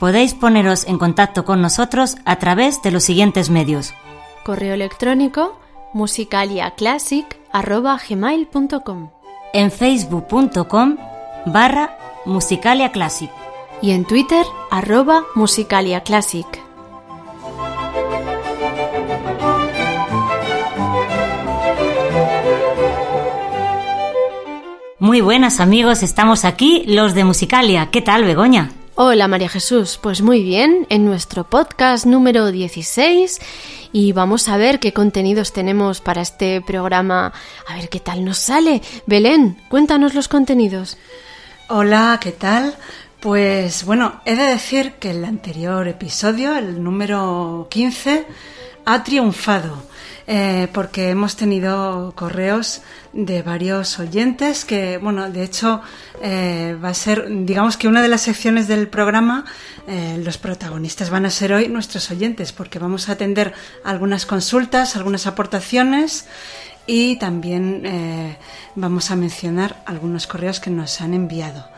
Podéis poneros en contacto con nosotros a través de los siguientes medios. Correo electrónico musicaliaclassic.gmail.com En facebook.com barra musicaliaclassic y en Twitter arroba musicaliaclassic. Muy buenas amigos, estamos aquí los de Musicalia. ¿Qué tal, Begoña? Hola María Jesús, pues muy bien, en nuestro podcast número 16 y vamos a ver qué contenidos tenemos para este programa, a ver qué tal nos sale. Belén, cuéntanos los contenidos. Hola, ¿qué tal? Pues bueno, he de decir que el anterior episodio, el número 15, ha triunfado. Eh, porque hemos tenido correos de varios oyentes que, bueno, de hecho eh, va a ser, digamos que una de las secciones del programa, eh, los protagonistas van a ser hoy nuestros oyentes, porque vamos a atender algunas consultas, algunas aportaciones y también vamos a mencionar algunos correos que nos han enviado.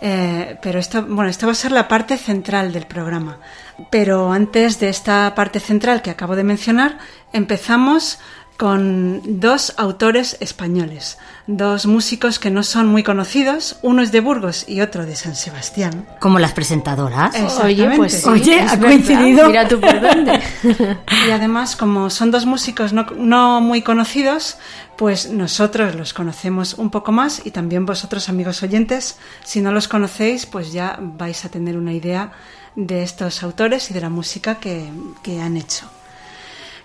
pero esto, bueno, esto va a ser la parte central del programa. Pero antes de esta parte central que acabo de mencionar, empezamos con dos autores españoles, dos músicos que no son muy conocidos, uno es de Burgos y otro de San Sebastián. Como las presentadoras. Oye, pues Oye, ha coincidido. Mira tú por dónde. y además, como son dos músicos no, no muy conocidos, pues nosotros los conocemos un poco más y también vosotros, amigos oyentes, si no los conocéis, pues ya vais a tener una idea de estos autores y de la música que, que han hecho.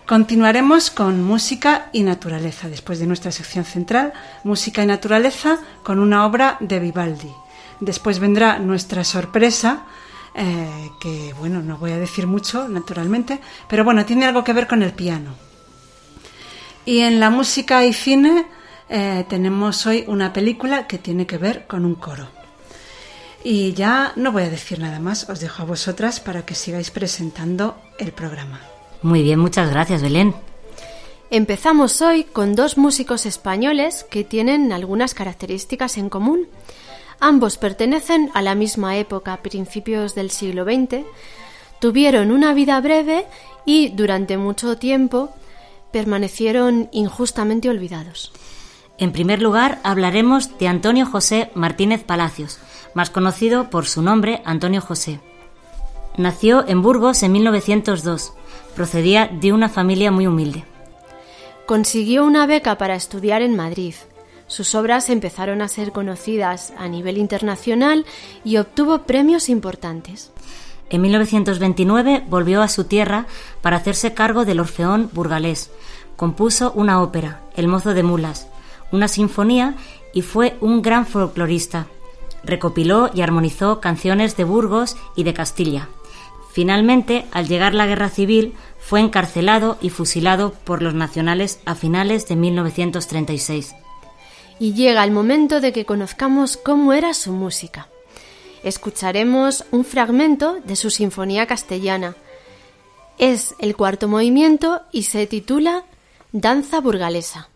Continuaremos con música y naturaleza, después de nuestra sección central, música y naturaleza, con una obra de Vivaldi. Después vendrá nuestra sorpresa, eh, que bueno, no voy a decir mucho, naturalmente, pero bueno, tiene algo que ver con el piano. Y en la música y cine eh, tenemos hoy una película que tiene que ver con un coro. Y ya no voy a decir nada más, os dejo a vosotras para que sigáis presentando el programa. Muy bien, muchas gracias, Belén. Empezamos hoy con dos músicos españoles que tienen algunas características en común. Ambos pertenecen a la misma época, principios del siglo XX, tuvieron una vida breve y durante mucho tiempo permanecieron injustamente olvidados. En primer lugar, hablaremos de Antonio José Martínez Palacios, más conocido por su nombre Antonio José. Nació en Burgos en 1902 Procedía de una familia muy humilde. Consiguió una beca para estudiar en Madrid. Sus obras empezaron a ser conocidas a nivel internacional y obtuvo premios importantes. En 1929 volvió a su tierra para hacerse cargo del Orfeón burgalés. Compuso una ópera, El mozo de mulas, una sinfonía y fue un gran folclorista. Recopiló y armonizó canciones de Burgos y de Castilla. Finalmente, al llegar la guerra civil, fue encarcelado y fusilado por los nacionales a finales de 1936. Y llega el momento de que conozcamos cómo era su música. escucharemos un fragmento de su Sinfonía Castellana. Es el cuarto movimiento y se titula Danza Burgalesa.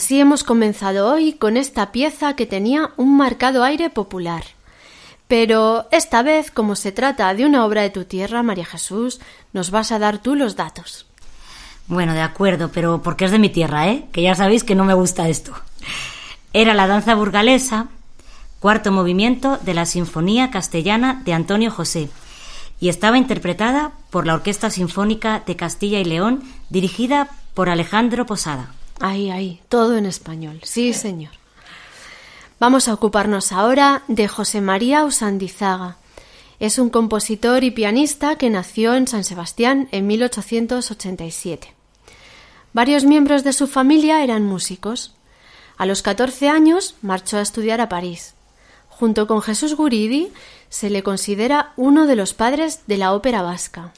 Así hemos comenzado hoy con esta pieza que tenía un marcado aire popular. Pero esta vez, como se trata de una obra de tu tierra, María Jesús, nos vas a dar tú los datos. Bueno, de acuerdo, pero porque es de mi tierra, ¿eh? Que ya sabéis que no me gusta esto. Era la danza burgalesa, cuarto movimiento de la Sinfonía Castellana de Antonio José, y estaba interpretada por la Orquesta Sinfónica de Castilla y León, dirigida por Alejandro Posada. Ahí, ahí, todo en español. Sí, señor. Vamos a ocuparnos ahora de José María Usandizaga. Es un compositor y pianista que nació en San Sebastián en 1887. Varios miembros de su familia eran músicos. A los 14 años marchó a estudiar a París. Junto con Jesús Guridi se le considera uno de los padres de la ópera vasca.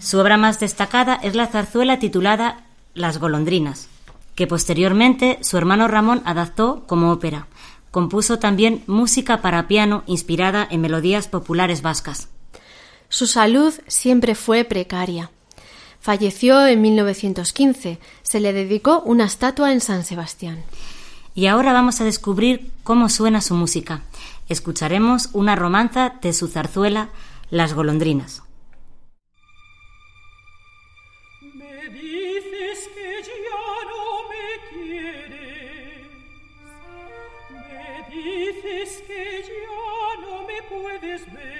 Su obra más destacada es la zarzuela titulada Las golondrinas, que posteriormente su hermano Ramón adaptó como ópera. Compuso también música para piano inspirada en melodías populares vascas. Su salud siempre fue precaria. Falleció en 1915. Se le dedicó una estatua en San Sebastián. Y ahora vamos a descubrir cómo suena su música. Escucharemos una romanza de su zarzuela Las golondrinas. is me.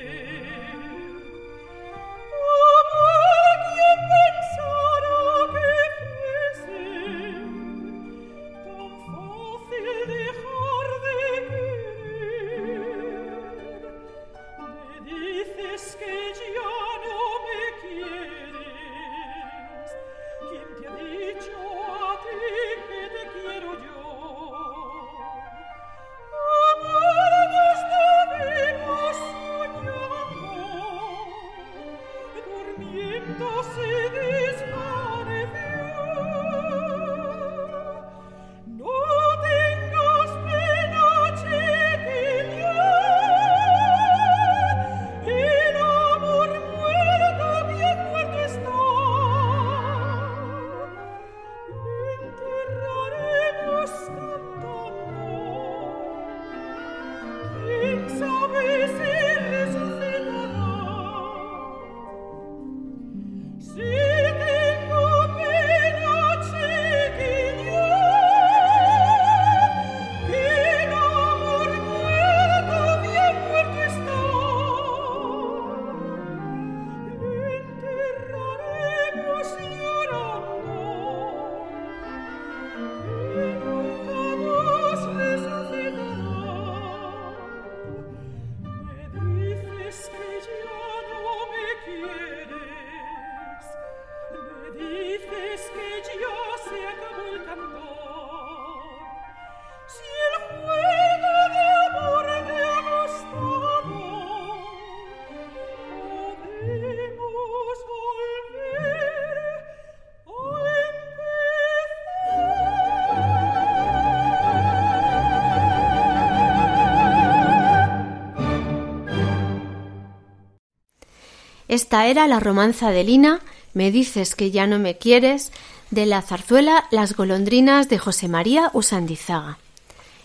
Esta era la romanza de Lina, Me dices que ya no me quieres, de la zarzuela Las golondrinas de José María Usandizaga.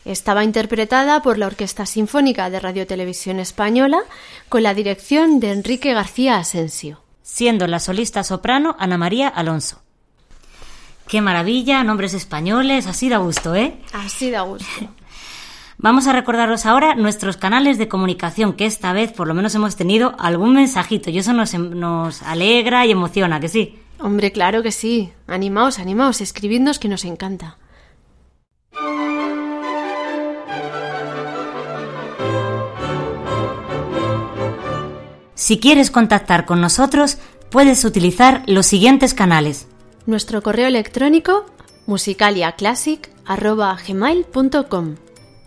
Estaba interpretada por la Orquesta Sinfónica de Radio Televisión Española con la dirección de Enrique García Asensio. Siendo la solista soprano Ana María Alonso. Qué maravilla, nombres españoles, así da gusto, ¿eh? Así da gusto. Vamos a recordaros ahora nuestros canales de comunicación, que esta vez por lo menos hemos tenido algún mensajito y eso nos, nos alegra y emociona, que sí. Hombre, claro que sí. Animaos, animaos, escribidnos que nos encanta. Si quieres contactar con nosotros, puedes utilizar los siguientes canales. Nuestro correo electrónico musicaliaclassic.gmail.com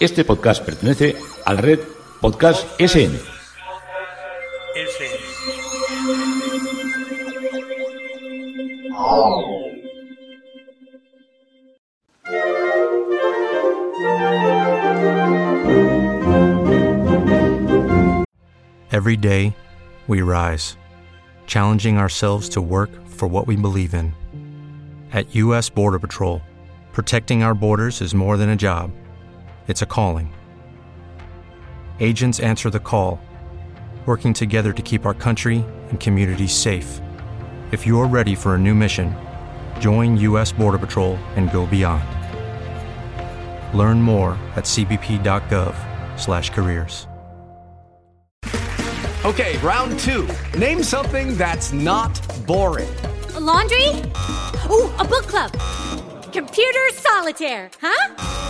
Este podcast pertenece a la red Podcast SN. Every day, we rise, challenging ourselves to work for what we believe in. At U.S. Border Patrol, protecting our borders is more than a job, it's a calling. Agents answer the call, working together to keep our country and communities safe. If you're ready for a new mission, join U.S. Border Patrol and go beyond. Learn more at cbp.gov/careers. Okay, round two. Name something that's not boring. A laundry? Ooh, a book club. Computer solitaire, huh?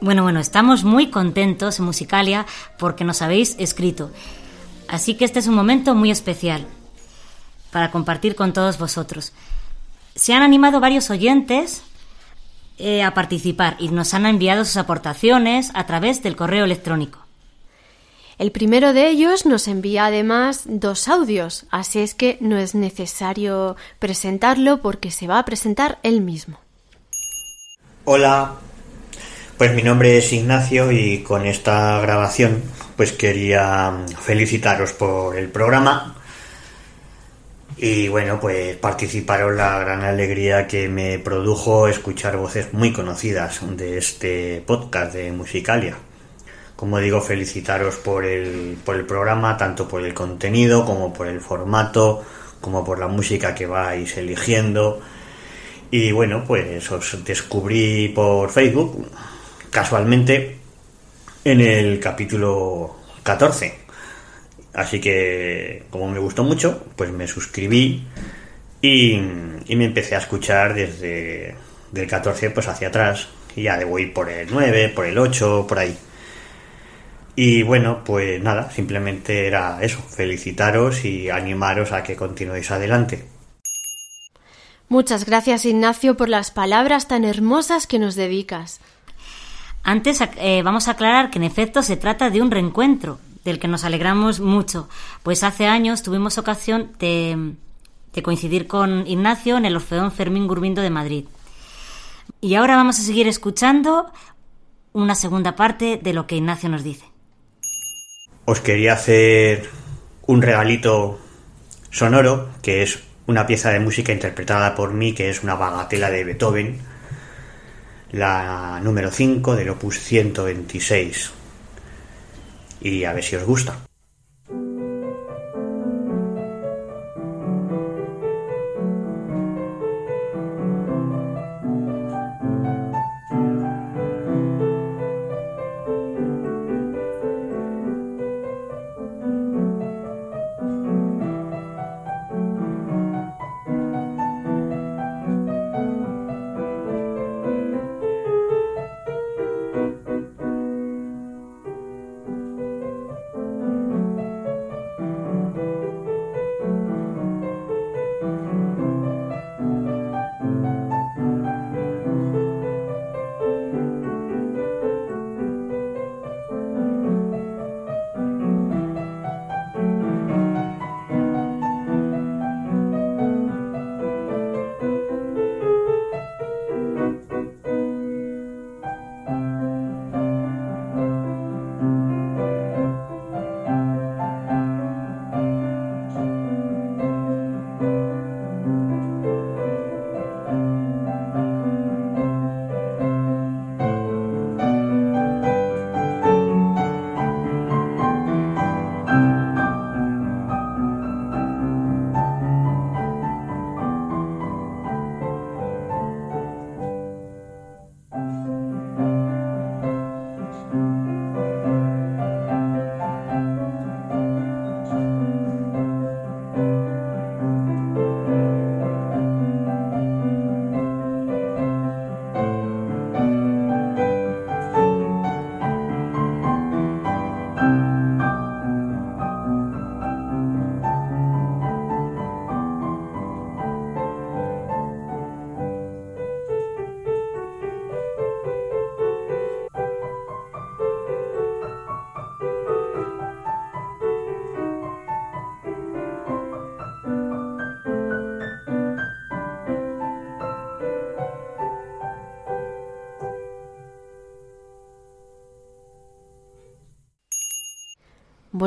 Bueno, bueno, estamos muy contentos en Musicalia porque nos habéis escrito. Así que este es un momento muy especial para compartir con todos vosotros. Se han animado varios oyentes eh, a participar y nos han enviado sus aportaciones a través del correo electrónico. El primero de ellos nos envía además dos audios, así es que no es necesario presentarlo porque se va a presentar él mismo. Hola, pues mi nombre es Ignacio y con esta grabación pues quería felicitaros por el programa y bueno pues participaros la gran alegría que me produjo escuchar voces muy conocidas de este podcast de Musicalia. Como digo, felicitaros por el, por el programa, tanto por el contenido como por el formato, como por la música que vais eligiendo. Y bueno, pues os descubrí por Facebook, casualmente, en el capítulo 14. Así que, como me gustó mucho, pues me suscribí y, me empecé a escuchar desde del 14 pues hacia atrás. Y ya debo ir por el 9, por el 8, por ahí. Y bueno, pues nada, simplemente era eso, felicitaros y animaros a que continuéis adelante. Muchas gracias Ignacio por las palabras tan hermosas que nos dedicas. Antes eh, vamos a aclarar que en efecto se trata de un reencuentro, del que nos alegramos mucho, pues hace años tuvimos ocasión de, de coincidir con Ignacio en el Orfeón Fermín Gurbindo de Madrid. Y ahora vamos a seguir escuchando una segunda parte de lo que Ignacio nos dice. Os quería hacer un regalito sonoro, que es una pieza de música interpretada por mí, que es una bagatela de Beethoven, la número 5 del opus 126. Y a ver si os gusta.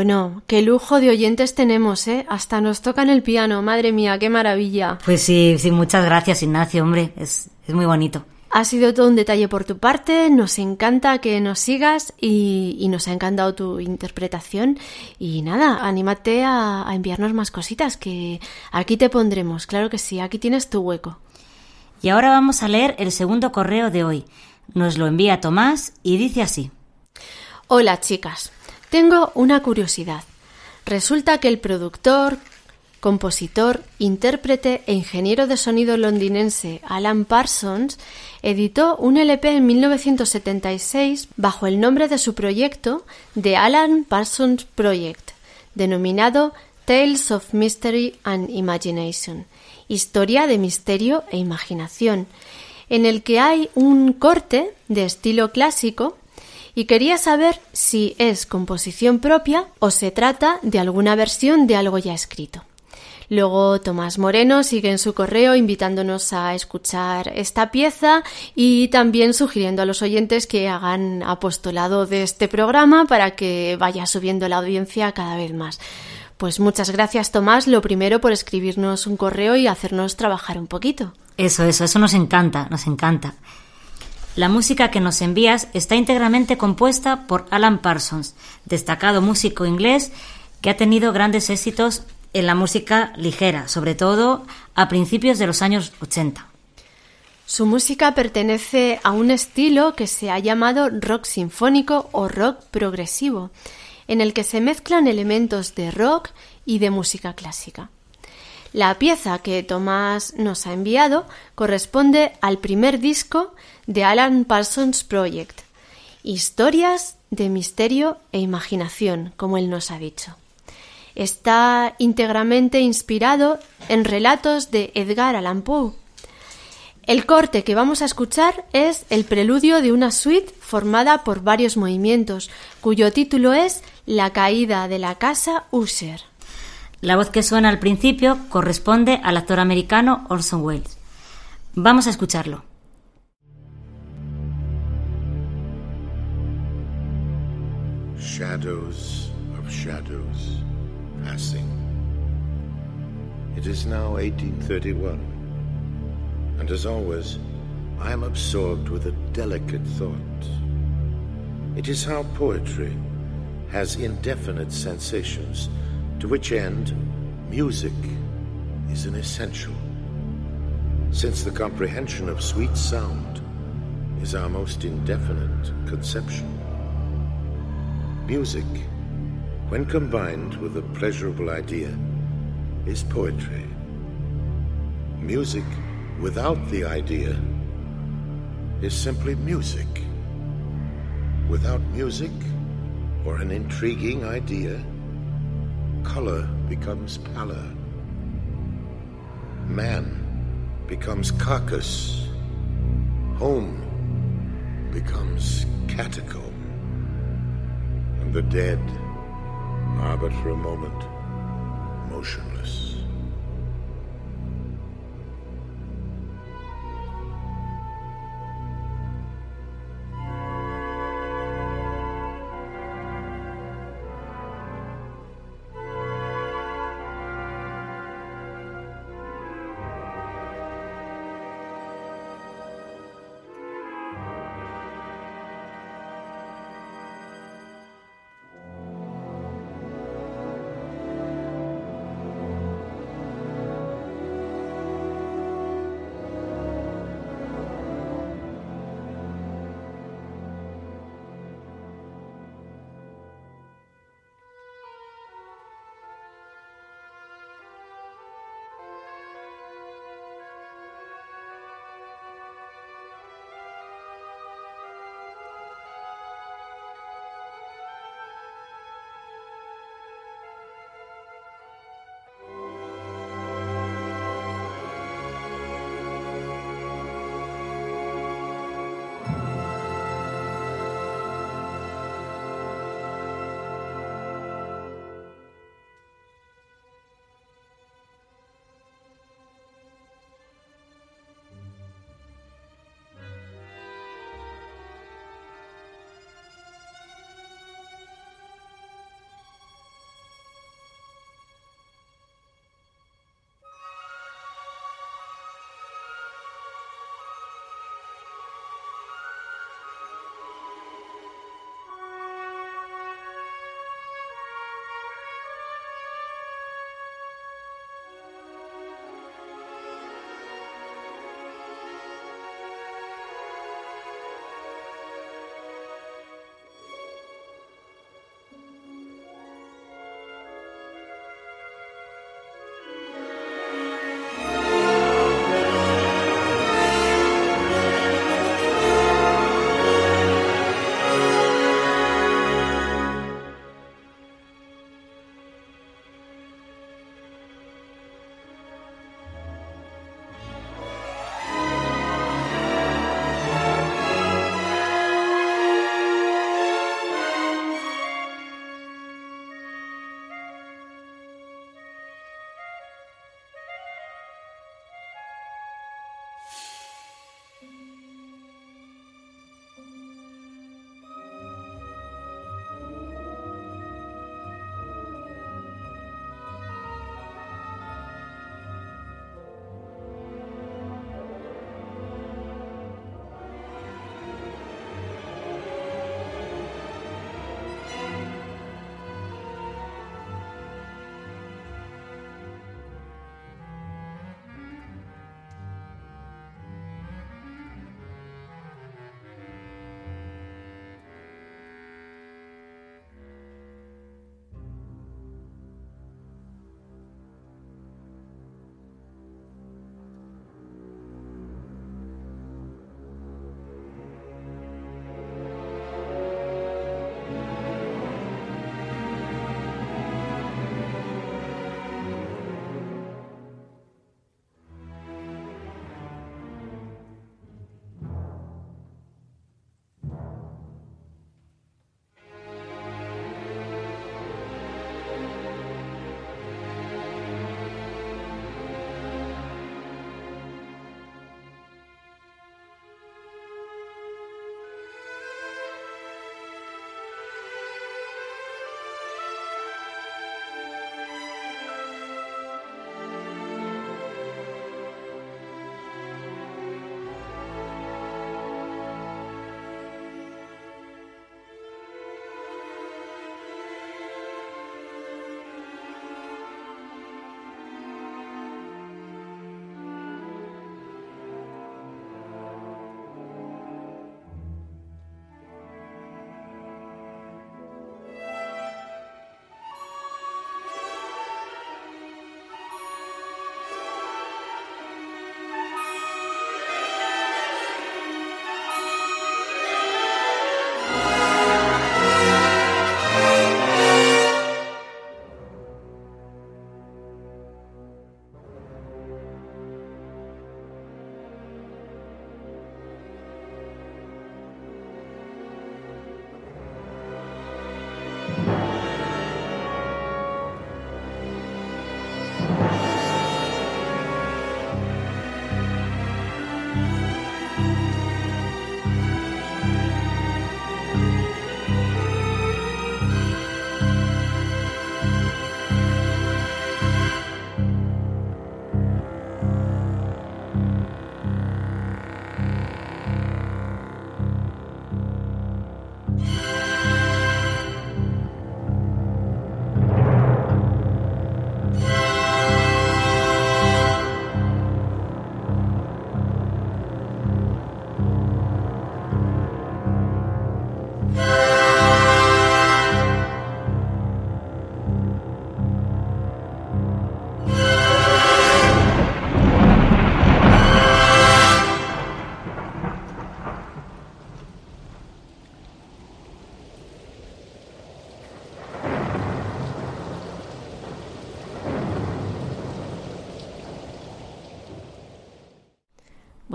Bueno, qué lujo de oyentes tenemos, ¿eh? Hasta nos tocan el piano, madre mía, qué maravilla. Pues sí, sí, muchas gracias, Ignacio, hombre, es, es muy bonito. Ha sido todo un detalle por tu parte, nos encanta que nos sigas y, y nos ha encantado tu interpretación. Y nada, anímate a, a enviarnos más cositas, que aquí te pondremos, claro que sí, aquí tienes tu hueco. Y ahora vamos a leer el segundo correo de hoy. Nos lo envía Tomás y dice así. Hola chicas, tengo una curiosidad. Resulta que el productor, compositor, intérprete e ingeniero de sonido londinense Alan Parsons editó un LP en 1976 bajo el nombre de su proyecto The Alan Parsons Project, denominado Tales of Mystery and Imagination, historia de misterio e imaginación, en el que hay un corte de estilo clásico y quería saber si es composición propia o se trata de alguna versión de algo ya escrito. Luego Tomás Moreno sigue en su correo invitándonos a escuchar esta pieza y también sugiriendo a los oyentes que hagan apostolado de este programa para que vaya subiendo la audiencia cada vez más. Pues muchas gracias Tomás, lo primero por escribirnos un correo y hacernos trabajar un poquito. Eso, eso, eso nos encanta, nos encanta. La música que nos envías está íntegramente compuesta por Alan Parsons, destacado músico inglés que ha tenido grandes éxitos en la música ligera, sobre todo a principios de los años 80. Su música pertenece a un estilo que se ha llamado rock sinfónico o rock progresivo, en el que se mezclan elementos de rock y de música clásica. La pieza que Tomás nos ha enviado corresponde al primer disco de Alan Parsons Project, Historias de misterio e imaginación, como él nos ha dicho. Está íntegramente inspirado en relatos de Edgar Allan Poe. El corte que vamos a escuchar es el preludio de una suite formada por varios movimientos, cuyo título es La caída de la casa Usher. La voz que suena al principio corresponde al actor americano Orson Welles. Vamos a escucharlo. Shadows of shadows passing. It is now 1831, and as always, I am absorbed with a delicate thought. It is how poetry has indefinite sensations, to which end music is an essential, since the comprehension of sweet sound is our most indefinite conception. Music, when combined with a pleasurable idea, is poetry. Music without the idea is simply music. Without music or an intriguing idea, color becomes pallor. Man becomes carcass. Home becomes catacomb. The dead are but for a moment motionless.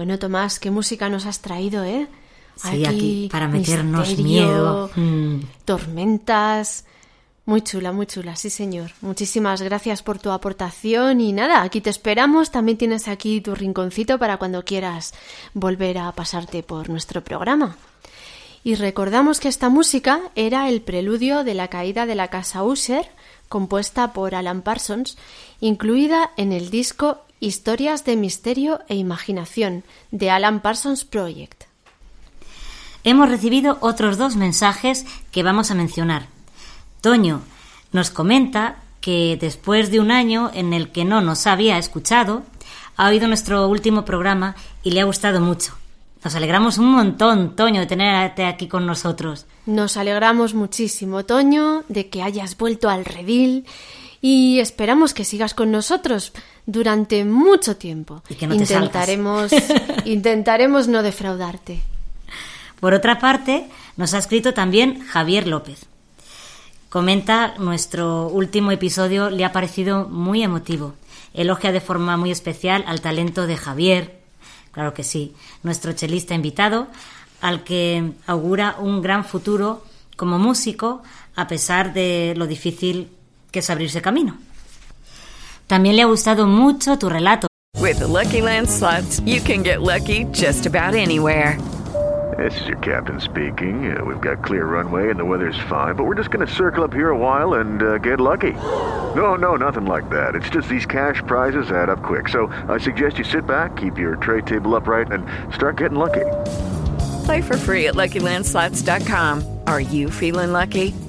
Bueno, Tomás, ¿qué música nos has traído, eh? Sí, aquí, para meternos miedo. Mm. Tormentas. Muy chula, muy chula, sí señor. Muchísimas gracias por tu aportación y nada, aquí te esperamos. También tienes aquí tu rinconcito para cuando quieras volver a pasarte por nuestro programa. Y recordamos que esta música era el preludio de la caída de la casa Usher, compuesta por Alan Parsons, incluida en el disco Historias de Misterio e Imaginación de Alan Parsons Project. Hemos recibido otros dos mensajes que vamos a mencionar. Toño nos comenta que después de un año en el que no nos había escuchado, ha oído nuestro último programa y le ha gustado mucho. Nos alegramos un montón, Toño, de tenerte aquí con nosotros. Nos alegramos muchísimo, Toño, de que hayas vuelto al redil y esperamos que sigas con nosotros durante mucho tiempo. Y que no intentaremos, intentaremos no defraudarte. Por otra parte, nos ha escrito también Javier López. Comenta, nuestro último episodio le ha parecido muy emotivo. Elogia de forma muy especial al talento de Javier, claro que sí, nuestro chelista invitado, al que augura un gran futuro como músico, a pesar de lo difícil que es abrirse camino. También le ha gustado mucho tu relato. With Lucky Land you can get lucky just about anywhere. This is your captain speaking. Uh, we've got clear runway and the weather's fine, but we're just going to circle up here a while and uh, get lucky. No, no, nothing like that. It's just these cash prizes add up quick. So I suggest you sit back, keep your tray table upright, and start getting lucky. Play for free at LuckyLandSlots.com. Are you feeling lucky?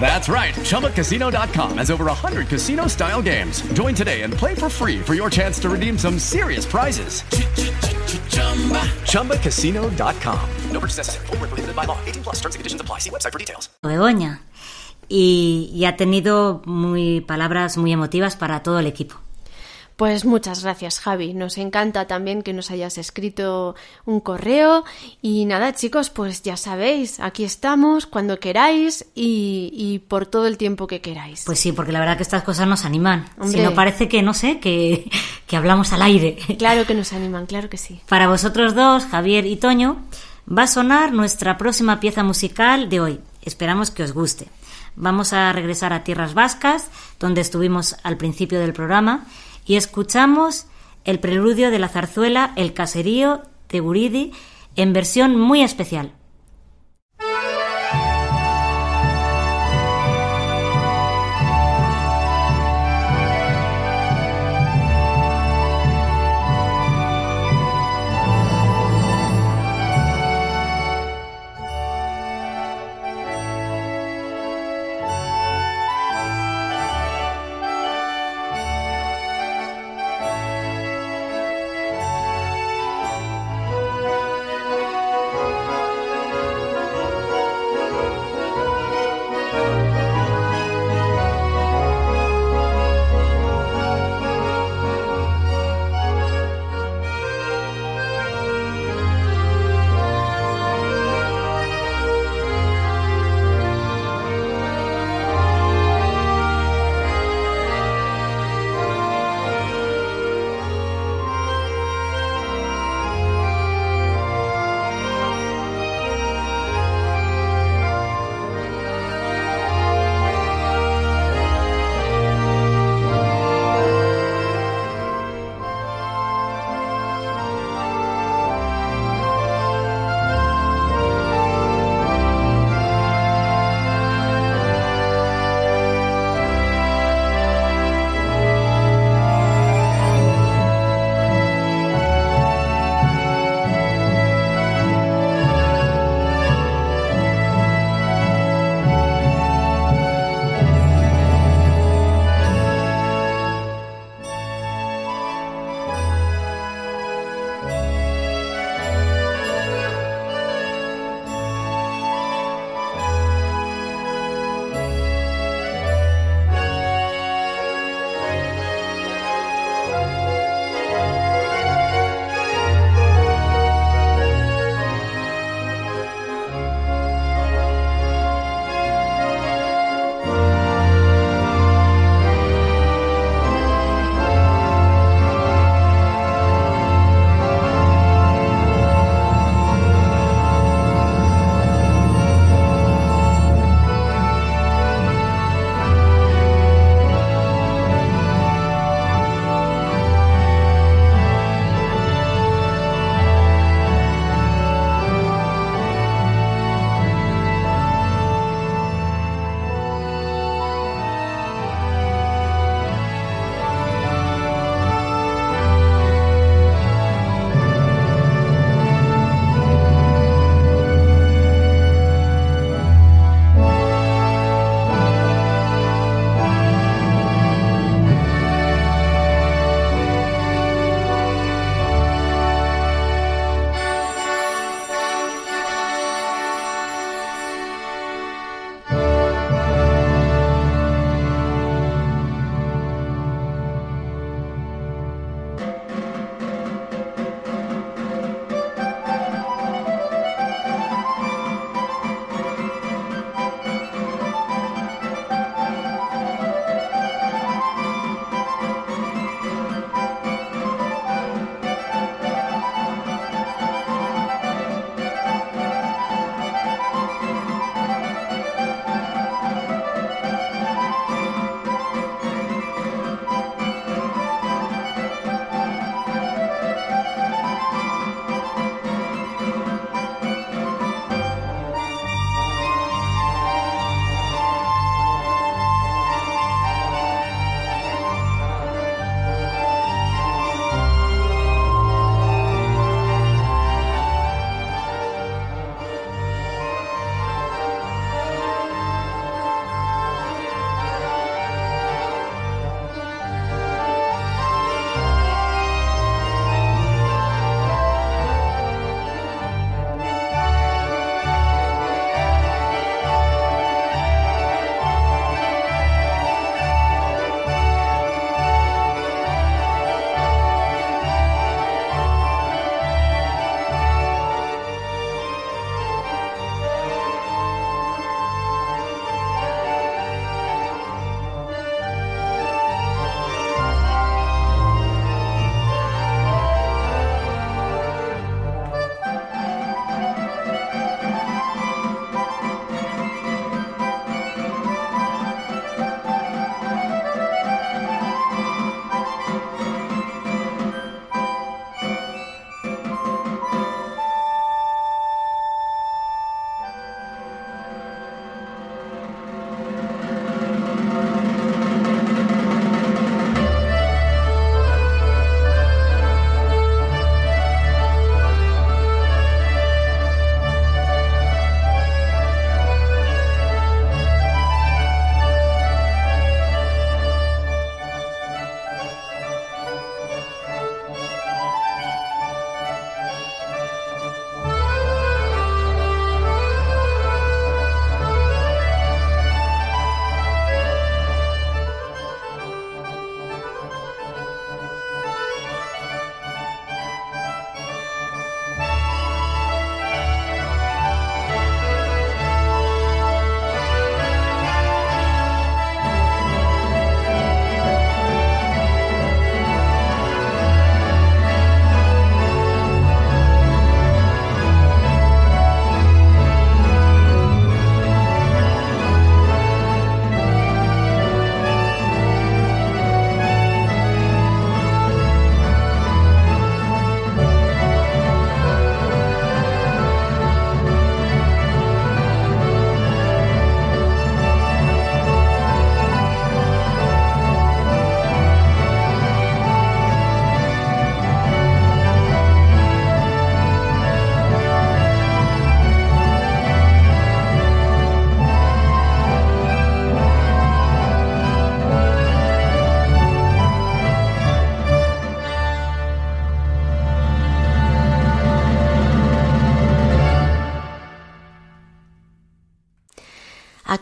That's right. ChumbaCasino.com has over 100 casino style games. Join today and play for free for your chance to redeem some serious prizes. ChumbaCasino.com. No by law. 18 plus apply. Begoña. Y, y ha tenido muy palabras muy emotivas para todo el equipo. Pues muchas gracias, Javi. Nos encanta también que nos hayas escrito un correo. Y nada, chicos, pues ya sabéis, aquí estamos cuando queráis y, por todo el tiempo que queráis. Pues sí, porque la verdad que estas cosas nos animan. Si no parece que, no sé, que, que hablamos al aire. Claro que nos animan, claro que sí. Para vosotros dos, Javier y Toño, va a sonar nuestra próxima pieza musical de hoy. Esperamos que os guste. Vamos a regresar a Tierras Vascas, donde estuvimos al principio del programa y escuchamos el preludio de la zarzuela El caserío de Guridi en versión muy especial.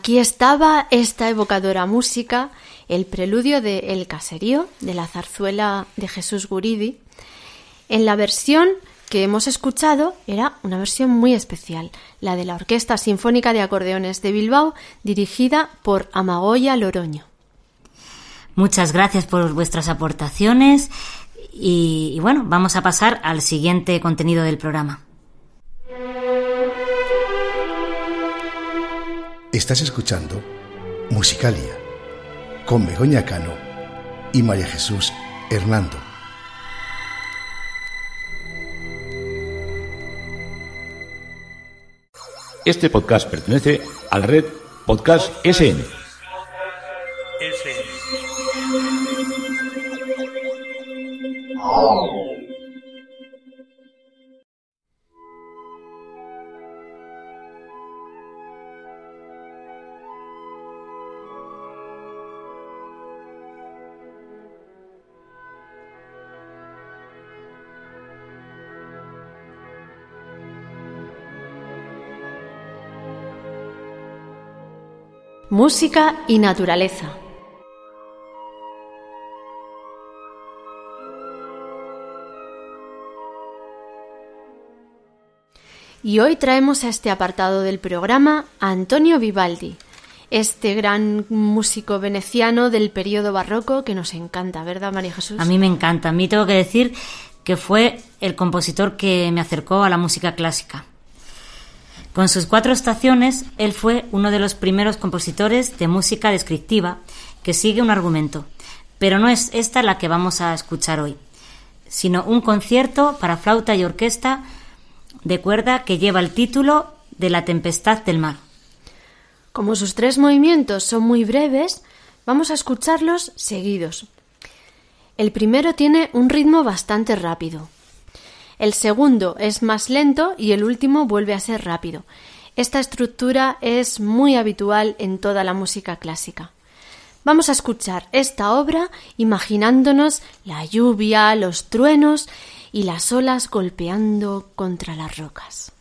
Aquí estaba esta evocadora música, el preludio de El Caserío, de la zarzuela de Jesús Guridi. En la versión que hemos escuchado era una versión muy especial, la de la Orquesta Sinfónica de Acordeones de Bilbao, dirigida por Amagoya Loroño. Muchas gracias por vuestras aportaciones y, y bueno, vamos a pasar al siguiente contenido del programa. Estás escuchando Musicalia con Begoña Cano y María Jesús Hernando. Este podcast pertenece a la red Podcast SN. Música y naturaleza. Y hoy traemos a este apartado del programa a Antonio Vivaldi, este gran músico veneciano del periodo barroco que nos encanta, ¿verdad, María Jesús? A mí me encanta. A mí tengo que decir que fue el compositor que me acercó a la música clásica. Con sus cuatro estaciones, él fue uno de los primeros compositores de música descriptiva que sigue un argumento, pero no es esta la que vamos a escuchar hoy, sino un concierto para flauta y orquesta de cuerda que lleva el título de La Tempestad del Mar. Como sus tres movimientos son muy breves, vamos a escucharlos seguidos. El primero tiene un ritmo bastante rápido. El segundo es más lento y el último vuelve a ser rápido. Esta estructura es muy habitual en toda la música clásica. Vamos a escuchar esta obra imaginándonos la lluvia, los truenos y las olas golpeando contra las rocas.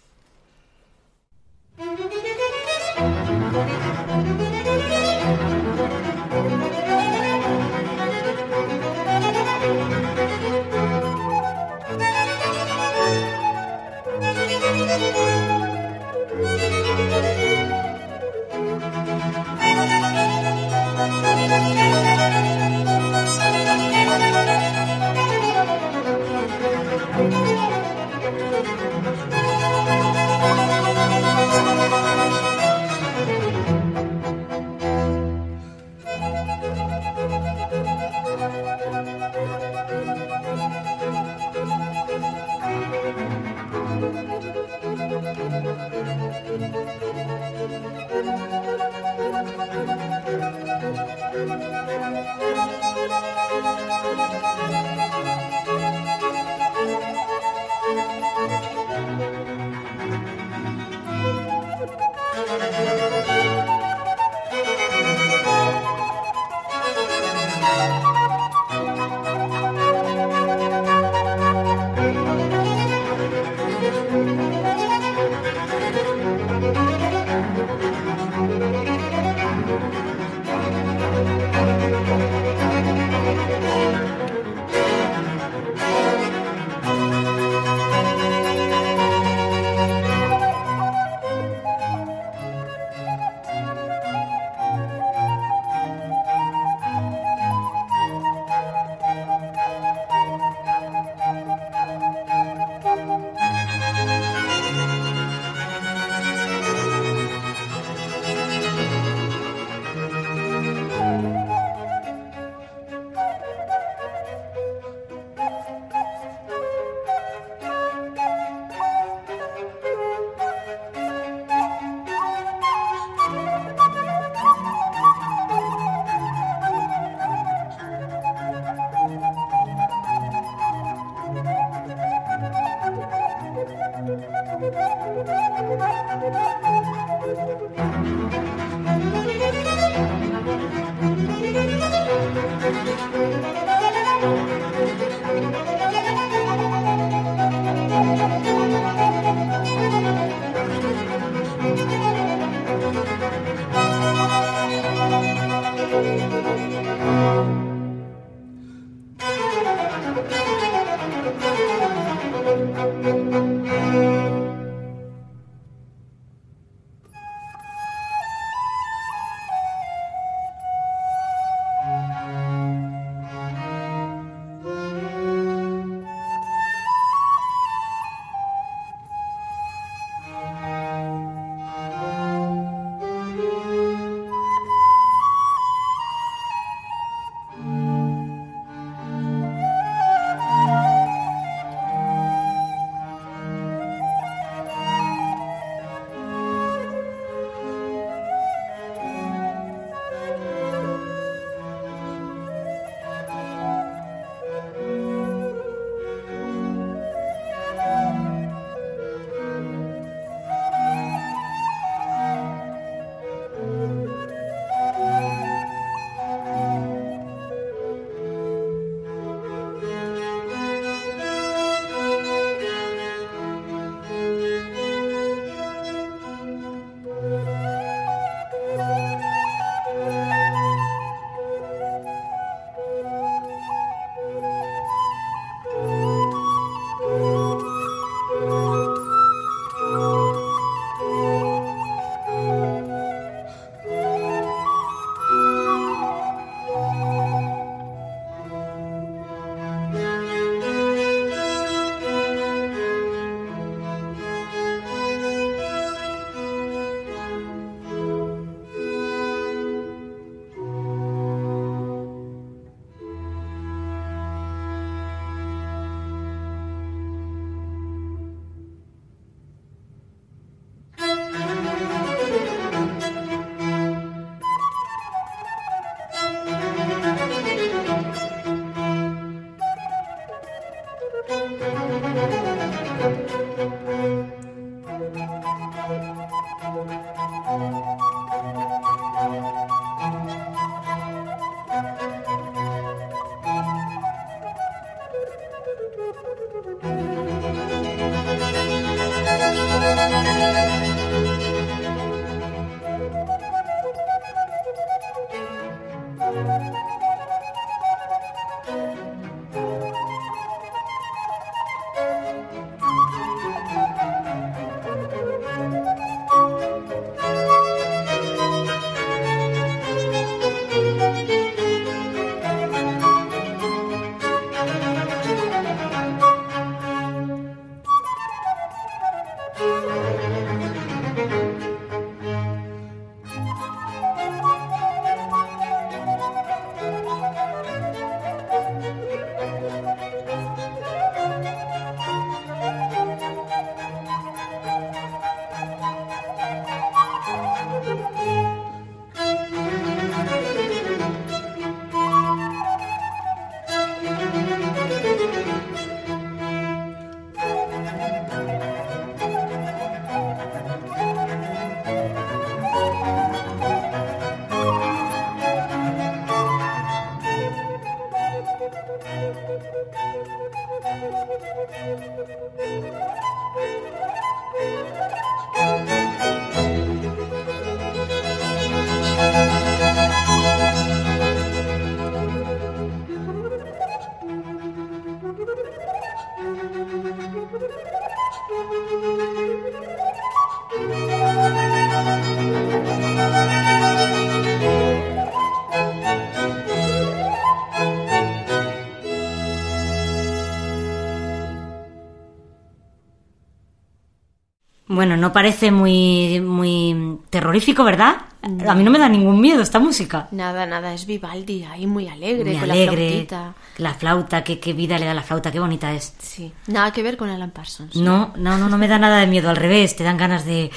No parece muy, muy terrorífico, ¿verdad? A mí no me da ningún miedo esta música. Nada, nada, es Vivaldi, ahí muy alegre, Muy con alegre. la flautita. La flauta, qué, qué vida le da la flauta, qué bonita es. Sí, nada que ver con Alan Parsons. No, no, no, no me da nada de miedo, al revés, te dan ganas de,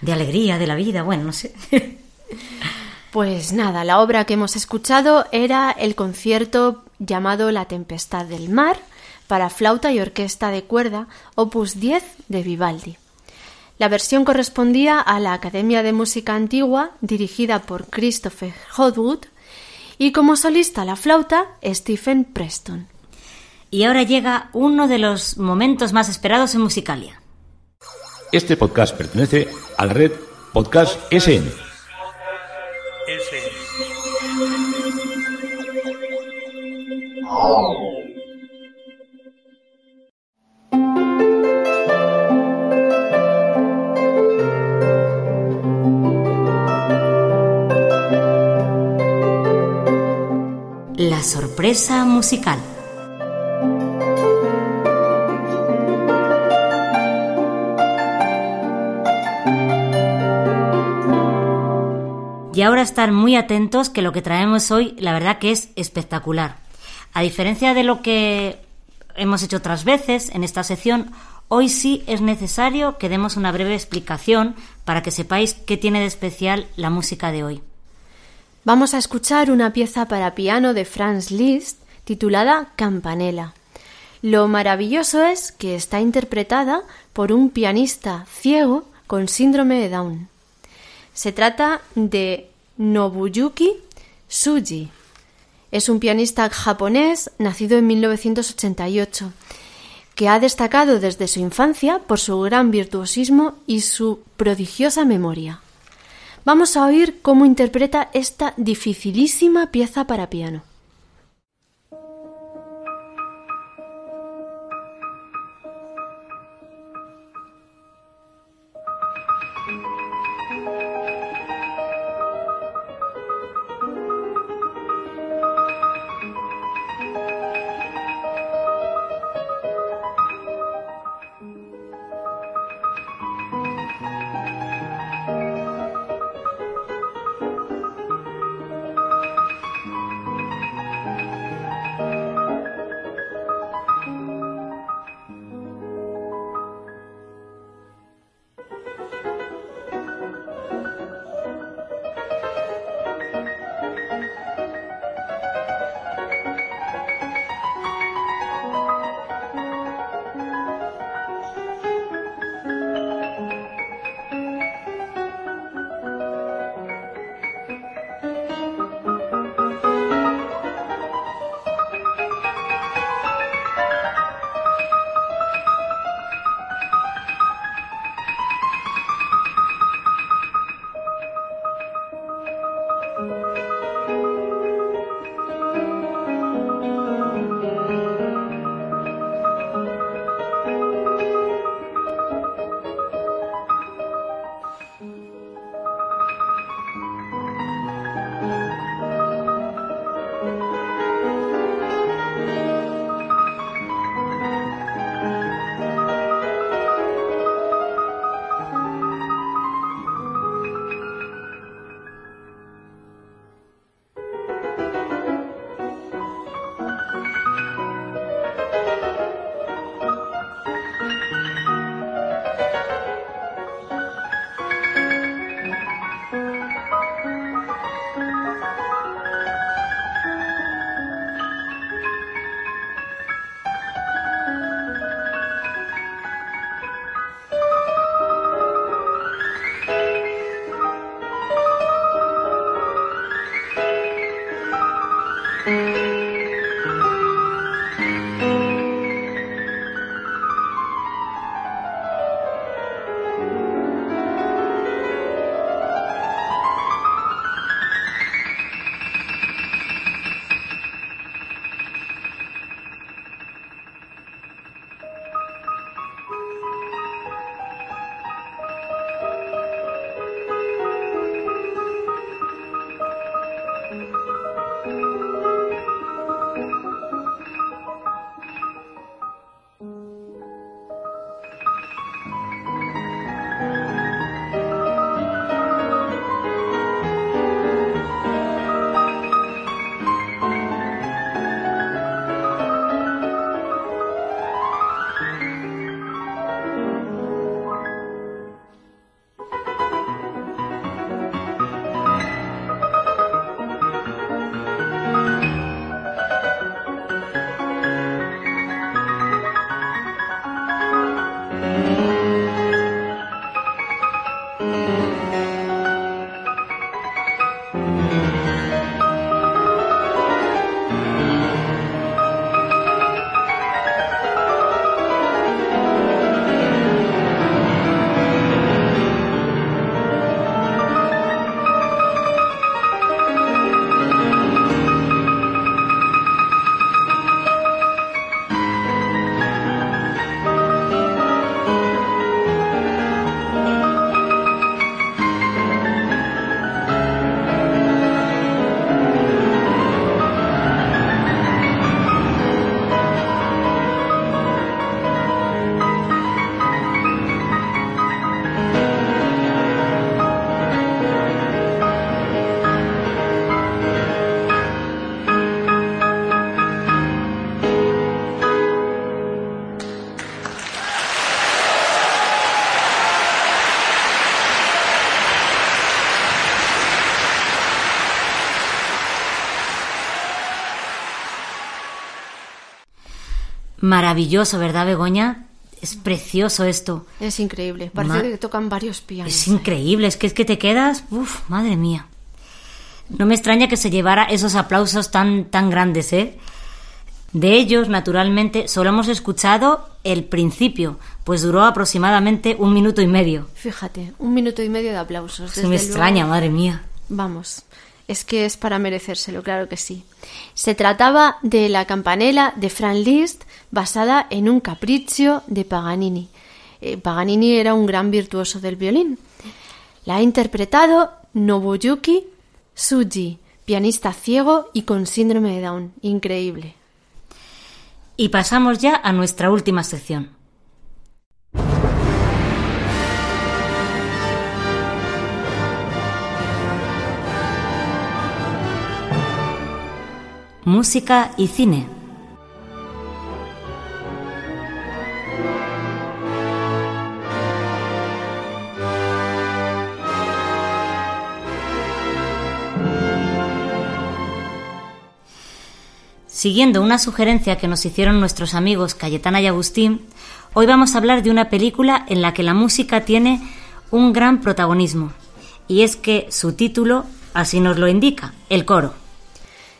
de alegría, de la vida, bueno, no sé. Pues nada, la obra que hemos escuchado era el concierto llamado La Tempestad del Mar para flauta y orquesta de cuerda, opus 10 de Vivaldi. La versión correspondía a la Academia de Música Antigua, dirigida por Christopher Hodwood, y como solista a la flauta, Stephen Preston. Y ahora llega uno de los momentos más esperados en Musicalia. Este podcast pertenece a la red Podcast SN. La sorpresa musical. Y ahora estar muy atentos que lo que traemos hoy, la verdad que es espectacular. A diferencia de lo que hemos hecho otras veces en esta sección, hoy sí es necesario que demos una breve explicación para que sepáis qué tiene de especial la música de hoy. Vamos a escuchar una pieza para piano de Franz Liszt titulada Campanella. Lo maravilloso es que está interpretada por un pianista ciego con síndrome de Down. Se trata de Nobuyuki Tsuji. Es un pianista japonés nacido en 1988 que ha destacado desde su infancia por su gran virtuosismo y su prodigiosa memoria. Vamos a oír cómo interpreta esta dificilísima pieza para piano. Maravilloso, ¿verdad, Begoña? Es precioso esto. Es increíble. Parece Ma- que tocan varios pianos. Es increíble, es que es que te quedas, uf, madre mía. No me extraña que se llevara esos aplausos tan tan grandes, ¿eh? De ellos, naturalmente, solo hemos escuchado el principio, pues duró aproximadamente un minuto y medio. Fíjate, un minuto y medio de aplausos. Se me extraña, luego. madre mía. Vamos, es que es para merecérselo, claro que sí. Se trataba de la campanela de Franz Liszt basada en un capriccio de Paganini. Eh, Paganini era un gran virtuoso del violín. La ha interpretado Nobuyuki Tsuji, pianista ciego y con síndrome de Down. Increíble. Y pasamos ya a nuestra última sección. Música y cine. Siguiendo una sugerencia que nos hicieron nuestros amigos Cayetana y Agustín, hoy vamos a hablar de una película en la que la música tiene un gran protagonismo. Y es que su título así nos lo indica, El coro.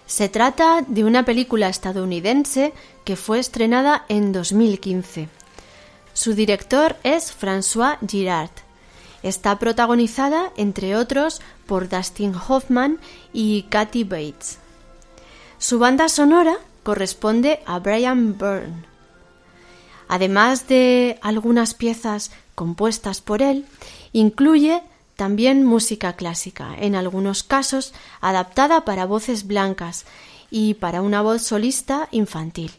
Se trata de una película estadounidense que fue estrenada en 2015. Su director es François Girard. Está protagonizada, entre otros, por Dustin Hoffman y Kathy Bates. Su banda sonora corresponde a Brian Byrne. Además de algunas piezas compuestas por él, incluye también música clásica, en algunos casos adaptada para voces blancas y para una voz solista infantil.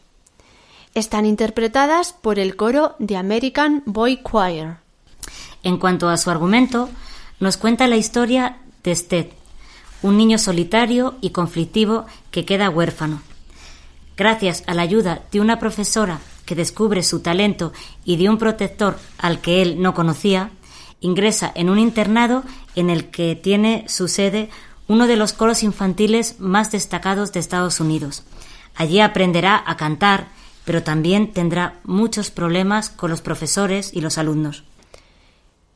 Están interpretadas por el coro de American Boy Choir. En cuanto a su argumento, nos cuenta la historia de Sted, un niño solitario y conflictivo que queda huérfano. Gracias a la ayuda de una profesora que descubre su talento y de un protector al que él no conocía, ingresa en un internado en el que tiene su sede uno de los coros infantiles más destacados de Estados Unidos. Allí aprenderá a cantar, pero también tendrá muchos problemas con los profesores y los alumnos.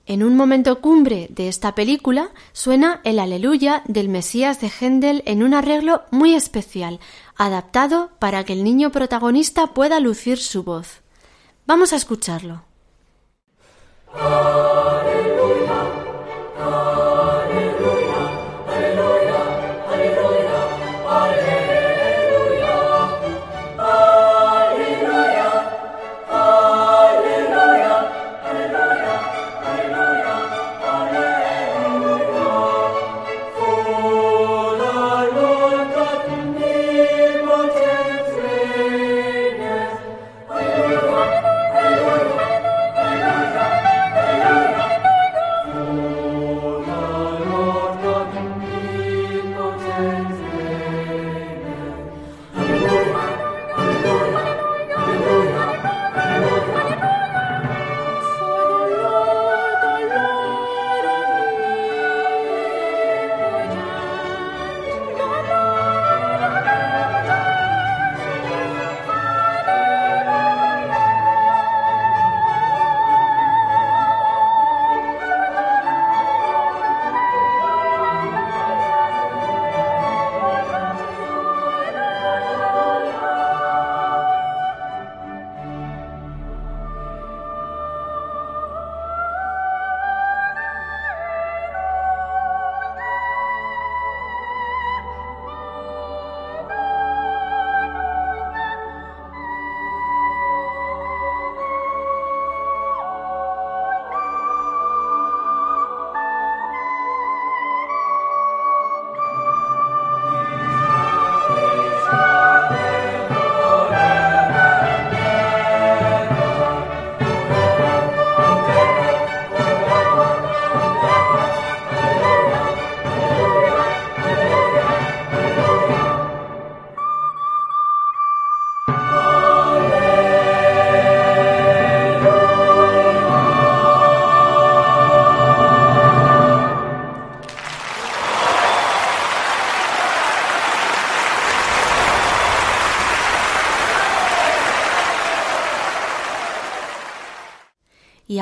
En un momento cumbre de esta película suena el Aleluya del Mesías de Händel en un arreglo muy especial, adaptado para que el niño protagonista pueda lucir su voz. Vamos a escucharlo. Hallelujah.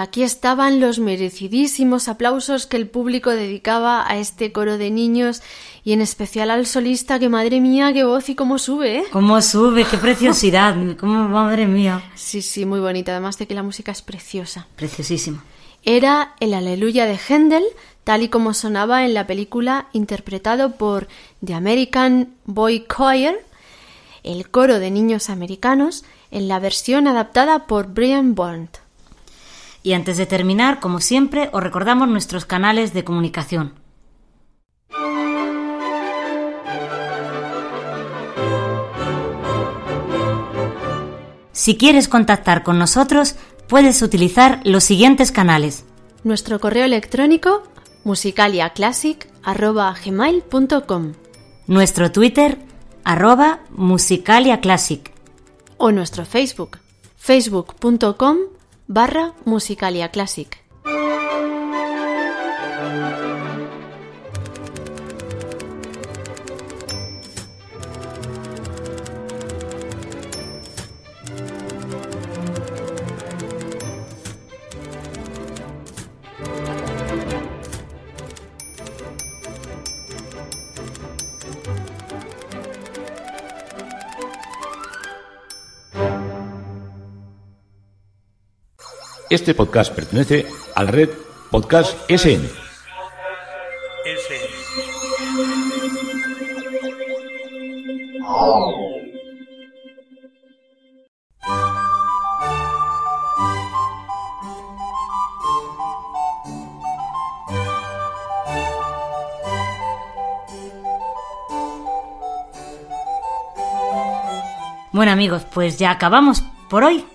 Aquí estaban los merecidísimos aplausos que el público dedicaba a este coro de niños y en especial al solista, que madre mía, qué voz y cómo sube, ¿eh? Cómo sube, qué preciosidad, cómo, madre mía. Sí, sí, muy bonita, además de que la música es preciosa. Preciosísima. Era el Aleluya de Händel, tal y como sonaba en la película, interpretado por The American Boy Choir, el coro de niños americanos, en la versión adaptada por Brian Bond. Y antes de terminar, como siempre, os recordamos nuestros canales de comunicación. Si quieres contactar con nosotros, puedes utilizar los siguientes canales. Nuestro correo electrónico musicaliaclassic.com Nuestro Twitter arroba musicaliaclassic o nuestro Facebook facebook.com barra musicaliaclassic. Este podcast pertenece a la red Podcast SN. Bueno amigos, pues ya acabamos por hoy.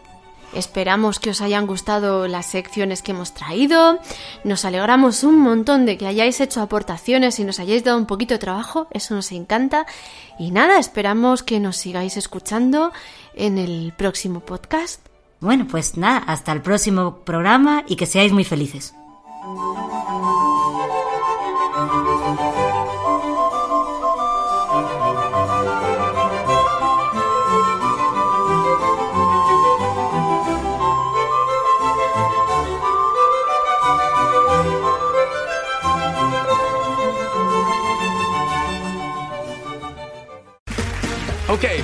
Esperamos que os hayan gustado las secciones que hemos traído. Nos alegramos un montón de que hayáis hecho aportaciones y nos hayáis dado un poquito de trabajo. Eso nos encanta. Y nada, esperamos que nos sigáis escuchando en el próximo podcast. Bueno, pues nada, hasta el próximo programa y que seáis muy felices.